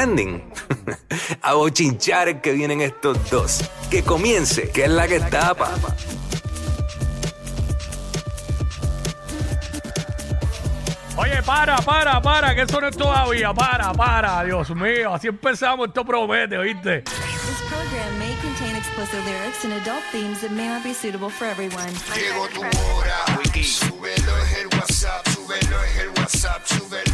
trending. A bochinchar que vienen estos dos. Que comience, que es la que tapa. Oye, para, para, para, que eso no es todavía. Para, para, Dios mío. Así empezamos, esto promete, ¿oíste? This program may contain explicit lyrics and adult themes that may not be suitable for everyone. Llegó tu hora, súbelo es el WhatsApp, súbelo es el WhatsApp, súbelo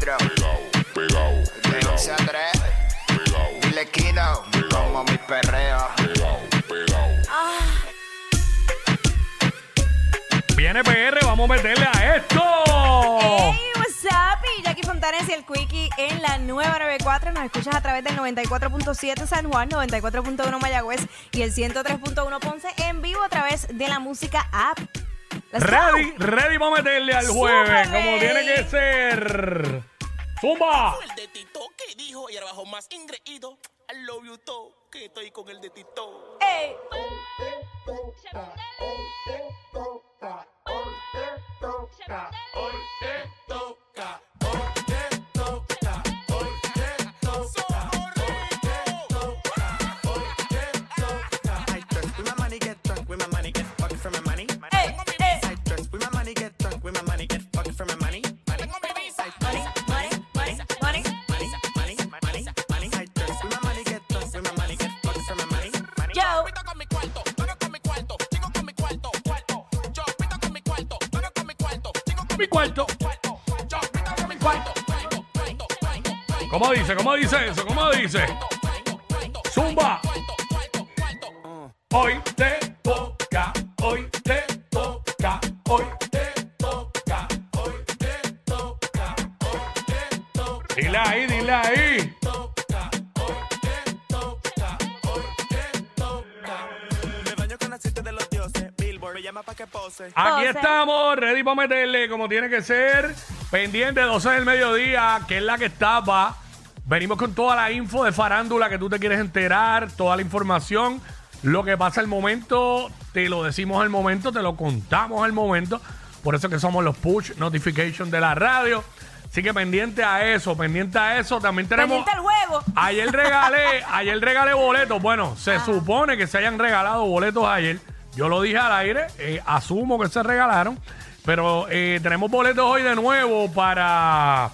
94. Pegao, pegao, De pegao, 11 a 3. pegao, Dile Kino. Como mi perreo. pegao, pegao. Viene PR, vamos a meterle a esto. Hey, what's up? Y Jackie Fontanes y el Quickie en la nueva 94. Nos escuchas a través del 94.7 San Juan, 94.1 Mayagüez y el 103.1 Ponce en vivo a través de la música app. Let's go. Ready, ready para meterle al jueves, como tiene ready. que ser. ¡Zumba! el de Tito que dijo y más ingreído. I love you todo, que estoy con el de Tito. Ey. Cuarto, ¿Cómo dice? ¿Cómo dice eso? ¿Cómo dice? Zumba. Hoy te toca, hoy te toca, hoy te toca, hoy te toca, hoy te toca. Dile ahí, dile ahí. Llama pa' que pose. Aquí Pose. estamos, ready para meterle como tiene que ser. Pendiente 12 del mediodía, que es la que estaba. Venimos con toda la info de farándula que tú te quieres enterar, toda la información. Lo que pasa al momento, te lo decimos al momento, te lo contamos al momento. Por eso que somos los push notification de la radio. Así que pendiente a eso, pendiente a eso. También tenemos. Pendiente al juego. Ayer regalé, ayer regalé boletos. Bueno, se supone que se hayan regalado boletos ayer. Yo lo dije al aire, eh, asumo que se regalaron. Pero eh, tenemos boletos hoy de nuevo para.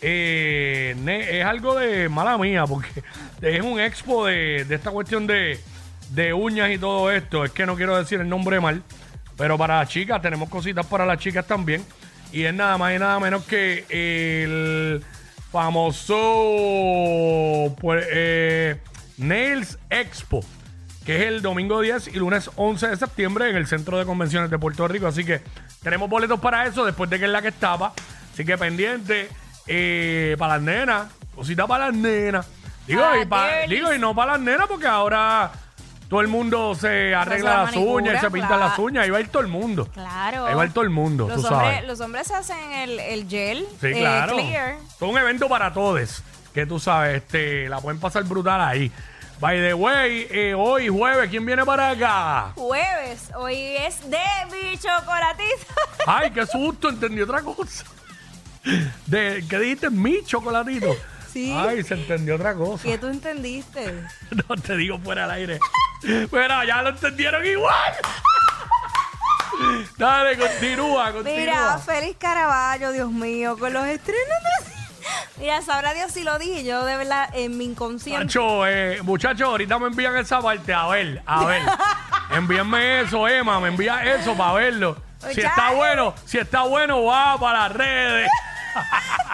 eh, es algo de mala mía, porque es un expo de, esta cuestión de, de uñas y todo esto. Es que no quiero decir el nombre mal. Pero para las chicas, tenemos cositas para las chicas también. Y es nada más y nada menos que el famoso pues, eh, Nails Expo, que es el domingo 10 y lunes 11 de septiembre en el Centro de Convenciones de Puerto Rico. Así que tenemos boletos para eso después de que es la que estaba. Así que pendiente eh, para las nenas, cositas para las nenas. Digo, Ah, y pa- digo, y no para las nenas porque ahora todo el mundo se arregla la las uñas y manicura, se pinta claro. las uñas. Ahí va a ir todo el mundo. Claro. Ahí va a ir todo el mundo, Los tú hombres, sabes. los hombres hacen el, el gel Sí, eh, claro. clear. Es un evento para todos. Que tú sabes, este, la pueden pasar brutal ahí. By the way, eh, hoy jueves, ¿quién viene para acá? Jueves, hoy es de mi chocolatito. Ay, qué susto, entendí otra cosa. De, ¿Qué dijiste? Mi chocolatito. Sí. Ay, se entendió otra cosa. ¿Qué tú entendiste? No te digo fuera del aire. Pero ya lo entendieron igual. Dale, continúa, continúa. Mira, feliz Caraballo, Dios mío, con los estrenos de... Mira, sabrá Dios si lo dije, yo de verdad en mi inconsciente. Muchachos, eh, muchachos, ahorita me envían esa parte. A ver, a ver. Envíenme eso, Emma, me envía eso para verlo. Si Muchachos. está bueno, si está bueno, va para las redes.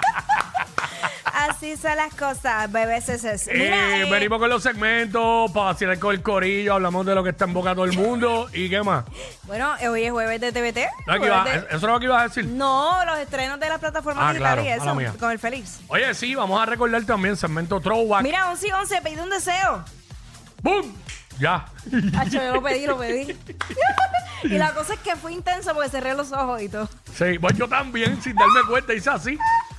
Así son las cosas, bebés. Mira, Eh, eh, venimos con los segmentos para vacilar con el corillo, hablamos de lo que está en boca todo el mundo. ¿Y qué más? bueno, eh, hoy es jueves de TVT. No, aquí jueves va- de- ¿Eso es lo que ibas a decir? No, los estrenos de las plataformas Ah, digitales claro, y eso, con el feliz. Oye, sí, vamos a recordar también segmento Throwback. Mira, 11 y 11, pedí un deseo. ¡Bum! Ya. Hacho, yo lo pedí, lo pedí. Y la cosa es que fue intenso porque cerré los ojos y todo. Sí, pues yo también, sin darme cuenta, hice así.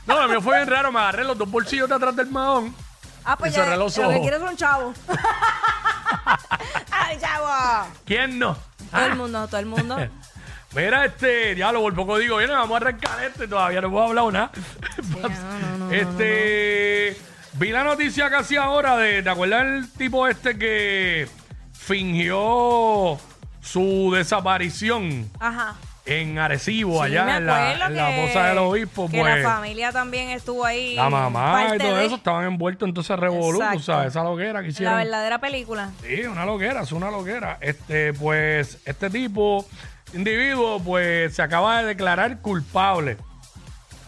No, lo mío fue bien raro, me agarré los dos bolsillos de atrás del mahón. Ah, pues Y ya. cerré los Lo que ojos. quieres es un chavo. ¡Ay, chavo! ¿Quién no? Todo el mundo, todo el mundo. Mira, este, diablo, por poco digo, viene, vamos a arrancar este, todavía no puedo hablar nada. no, no, no, este, vi la noticia casi ahora de, ¿te acuerdas el tipo este que fingió su desaparición Ajá. En Arecibo, Sí, allá me en la, acuerdo en la que- fosa del obispo? Que pues, la familia también estuvo ahí. la mamá y parte todo de eso estaban envueltos entonces revolú, tú Exacto. sabes, esa loquera que La hicieron. verdadera película. Sí, una loquera, es una loquera. Este, pues, este tipo, individuo, pues, se acaba de declarar culpable.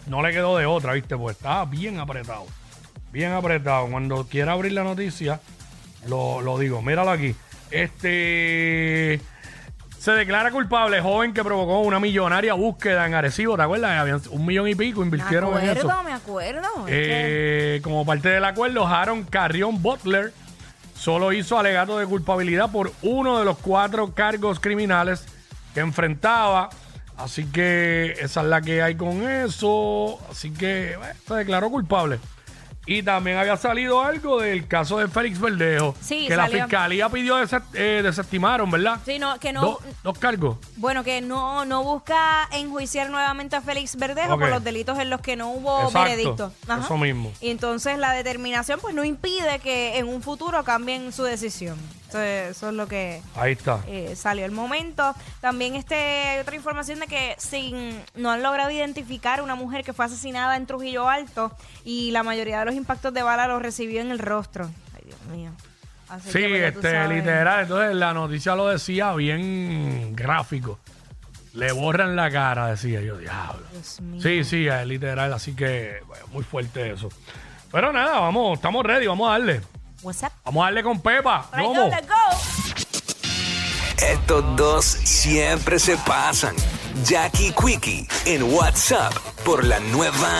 No le quedó de otra, ¿viste? Pues estaba bien apretado. Bien apretado. Cuando quiera abrir la noticia, lo, lo digo. Míralo aquí. Este. Se declara culpable joven que provocó una millonaria búsqueda en Arecibo, ¿te acuerdas? Habían un millón y pico Me invirtieron en eso. acuerdo, me acuerdo. Que- Eh, como parte del acuerdo, Aaron Carrión Butler solo hizo alegato de culpabilidad por uno de los cuatro cargos criminales que enfrentaba. Así que esa es la que hay con eso. Así que bueno, se declaró culpable. Y también había salido algo del caso de Félix Verdejo. Sí, que la fiscalía pidió dese- eh, desestimaron, ¿verdad? Sí, no, que no. Do- dos cargos. Bueno, que no, no busca enjuiciar nuevamente a Félix Verdejo por los delitos en los que no hubo Exacto, veredicto. eso mismo. Y entonces la determinación pues no impide que en un futuro cambien su decisión. Eso es lo que Ahí está. eh, salió el momento. También este, hay otra información de que sin, no han logrado identificar una mujer que fue asesinada en Trujillo Alto y la mayoría de los impactos de bala los recibió en el rostro. Ay, Dios mío. Así Sí, que, pues, ya tú este, sabes. literal. Entonces la noticia lo decía bien gráfico. Le borran la cara, decía yo, diablo. Dios mío. Sí, sí, es literal, así que bueno, muy fuerte eso. Pero nada, vamos, estamos ready, vamos a darle. What's up? Vamos a darle con Pepa. Go. Estos dos siempre se pasan. Jackie Quickie en WhatsApp por la nueva